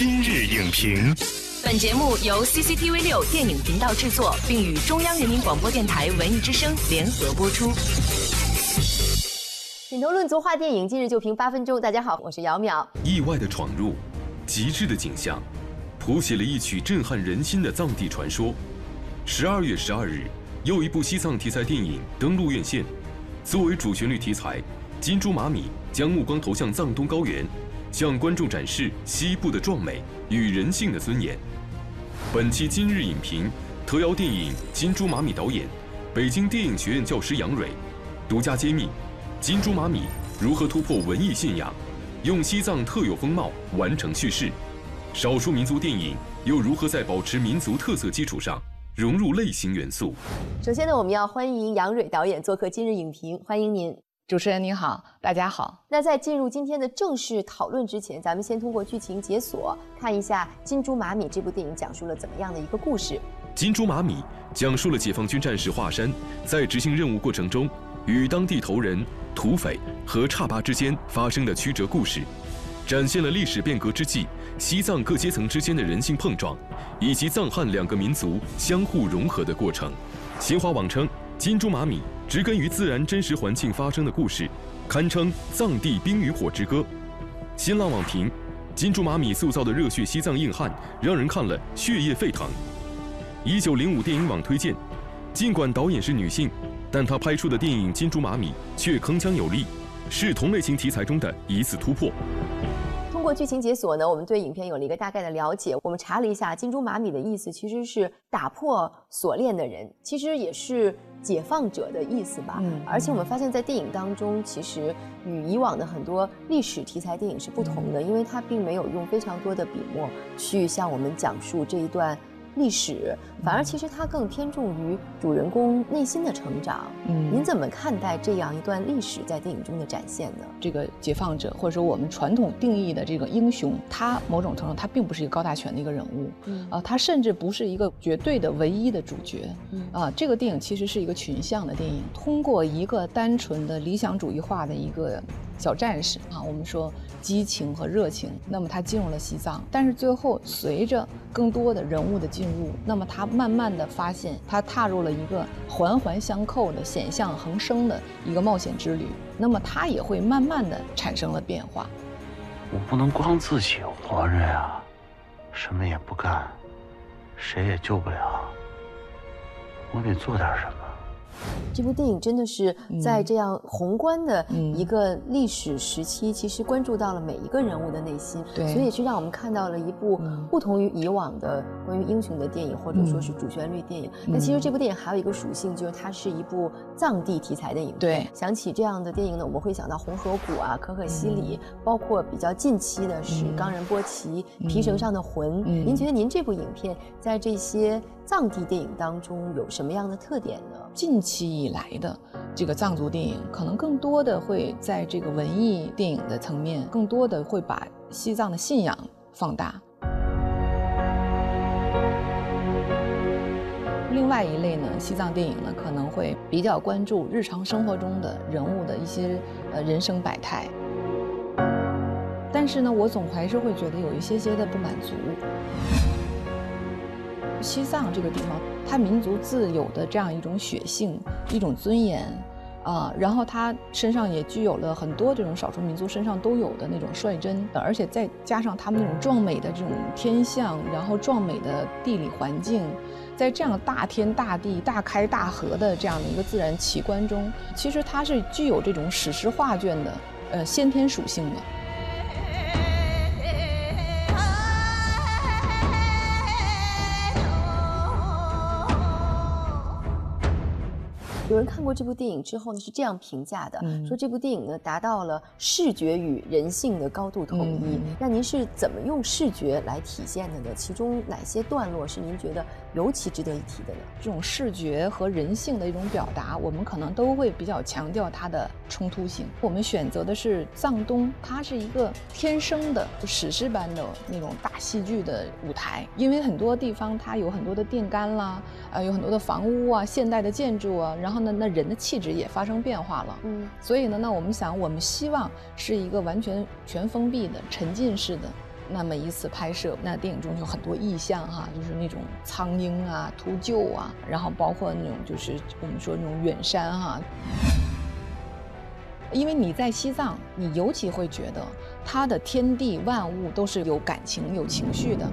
今日影评，本节目由 CCTV 六电影频道制作，并与中央人民广播电台文艺之声联合播出。品头论足话电影，今日就评八分钟。大家好，我是姚淼。意外的闯入，极致的景象，谱写了一曲震撼人心的藏地传说。十二月十二日，又一部西藏题材电影登陆院线。作为主旋律题材，《金珠玛米》将目光投向藏东高原。向观众展示西部的壮美与人性的尊严。本期今日影评特邀电影《金珠玛米》导演，北京电影学院教师杨蕊，独家揭秘《金珠玛米》如何突破文艺信仰，用西藏特有风貌完成叙事。少数民族电影又如何在保持民族特色基础上融入类型元素？首先呢，我们要欢迎杨蕊导演做客今日影评，欢迎您。主持人你好，大家好。那在进入今天的正式讨论之前，咱们先通过剧情解锁看一下《金珠玛米》这部电影讲述了怎么样的一个故事。《金珠玛米》讲述了解放军战士华山在执行任务过程中，与当地头人、土匪和刹巴之间发生的曲折故事，展现了历史变革之际西藏各阶层之间的人性碰撞，以及藏汉两个民族相互融合的过程。新华网称。金珠玛米植根于自然真实环境发生的故事，堪称藏地冰与火之歌。新浪网评：金珠玛米塑造的热血西藏硬汉，让人看了血液沸腾。一九零五电影网推荐：尽管导演是女性，但她拍出的电影《金珠玛米》却铿锵有力，是同类型题材中的一次突破。通过剧情解锁呢，我们对影片有了一个大概的了解。我们查了一下，金珠玛米的意思其实是打破锁链的人，其实也是。解放者的意思吧，嗯，而且我们发现，在电影当中，其实与以往的很多历史题材电影是不同的，因为它并没有用非常多的笔墨去向我们讲述这一段。历史反而其实它更偏重于主人公内心的成长。嗯，您怎么看待这样一段历史在电影中的展现呢？这个解放者或者说我们传统定义的这个英雄，他某种程度他并不是一个高大全的一个人物。嗯，啊，他甚至不是一个绝对的唯一的主角。嗯，啊，这个电影其实是一个群像的电影，通过一个单纯的理想主义化的一个。小战士啊，我们说激情和热情，那么他进入了西藏，但是最后随着更多的人物的进入，那么他慢慢的发现，他踏入了一个环环相扣的险象横生的一个冒险之旅，那么他也会慢慢的产生了变化。我不能光自己活着呀，什么也不干，谁也救不了，我得做点什么。这部电影真的是在这样宏观的一个历史时期，其实关注到了每一个人物的内心，所以也是让我们看到了一部不同于以往的关于英雄的电影，或者说是主旋律电影。那其实这部电影还有一个属性，就是它是一部藏地题材的影片。对。想起这样的电影呢，我们会想到红河谷啊、可可西里，包括比较近期的是冈仁波齐《皮绳上的魂》。您觉得您这部影片在这些？藏地电影当中有什么样的特点呢？近期以来的这个藏族电影，可能更多的会在这个文艺电影的层面，更多的会把西藏的信仰放大。另外一类呢，西藏电影呢可能会比较关注日常生活中的人物的一些呃人生百态。但是呢，我总还是会觉得有一些些的不满足。西藏这个地方，它民族自有的这样一种血性、一种尊严，啊，然后它身上也具有了很多这种少数民族身上都有的那种率真，而且再加上他们那种壮美的这种天象，然后壮美的地理环境，在这样大天大地、大开大合的这样的一个自然奇观中，其实它是具有这种史诗画卷的，呃，先天属性的。有人看过这部电影之后呢，是这样评价的：说这部电影呢达到了视觉与人性的高度统一。那您是怎么用视觉来体现的呢？其中哪些段落是您觉得尤其值得一提的呢？这种视觉和人性的一种表达，我们可能都会比较强调它的冲突性。我们选择的是藏东，它是一个天生的史诗般的那种大戏剧的舞台，因为很多地方它有很多的电杆啦，呃，有很多的房屋啊，现代的建筑啊，然后。那那人的气质也发生变化了，嗯，所以呢，那我们想，我们希望是一个完全全封闭的沉浸式的那么一次拍摄，那电影中有很多意象哈，就是那种苍鹰啊、秃鹫啊，然后包括那种就是我们说那种远山哈。因为你在西藏，你尤其会觉得它的天地万物都是有感情、有情绪的，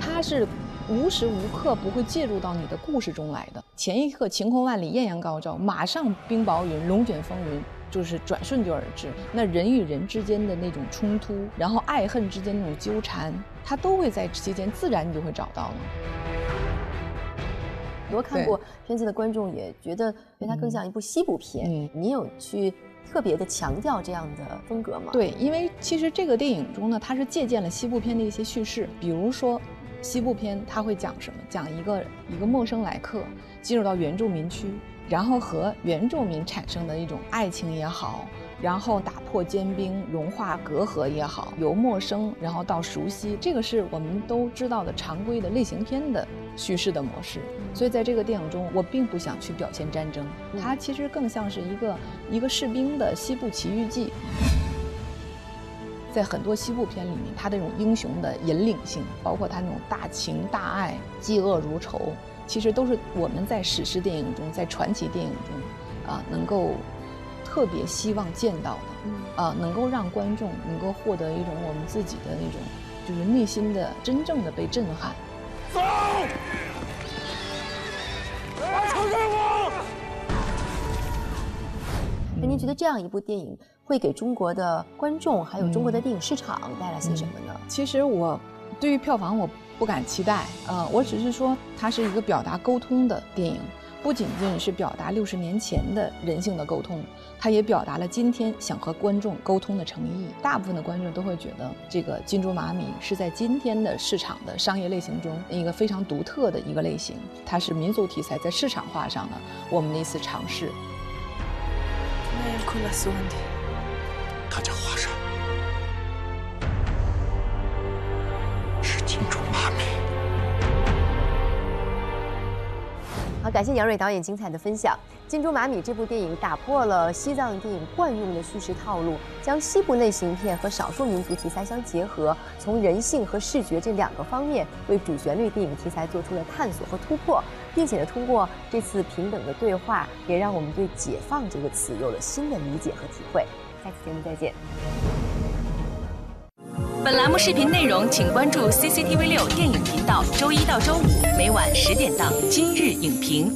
它是无时无刻不会介入到你的故事中来的。前一刻晴空万里、艳阳高照，马上冰雹云、龙卷风云，就是转瞬就而至。那人与人之间的那种冲突，然后爱恨之间那种纠缠，它都会在期间自然你就会找到了。很多看过片子的观众也觉得，因为它更像一部西部片。嗯，你有去。特别的强调这样的风格吗？对，因为其实这个电影中呢，它是借鉴了西部片的一些叙事，比如说，西部片它会讲什么？讲一个一个陌生来客进入到原住民区，然后和原住民产生的一种爱情也好。然后打破坚冰，融化隔阂也好，由陌生然后到熟悉，这个是我们都知道的常规的类型片的叙事的模式。所以在这个电影中，我并不想去表现战争，它其实更像是一个一个士兵的西部奇遇记。在很多西部片里面，他这种英雄的引领性，包括他那种大情大爱、嫉恶如仇，其实都是我们在史诗电影中、在传奇电影中啊能够。特别希望见到的，啊，能够让观众能够获得一种我们自己的那种，就是内心的真正的被震撼。走，您觉得这样一部电影会给中国的观众还有中国的电影市场带来些什么呢？其实我对于票房我不敢期待，呃，我只是说它是一个表达沟通的电影。不仅仅是表达六十年前的人性的沟通，它也表达了今天想和观众沟通的诚意。大部分的观众都会觉得，这个金猪马米是在今天的市场的商业类型中一个非常独特的一个类型，它是民族题材在市场化上的我们的一次尝试。他叫华山，是金猪马米。好，感谢杨蕊导演精彩的分享。《金珠马米》这部电影打破了西藏电影惯用的叙事套路，将西部类型片和少数民族题材相结合，从人性和视觉这两个方面为主旋律电影题材做出了探索和突破，并且呢，通过这次平等的对话，也让我们对“解放”这个词有了新的理解和体会。下期节目再见。本栏目视频内容，请关注 CCTV 六电影频道，周一到周五每晚十点档《今日影评》。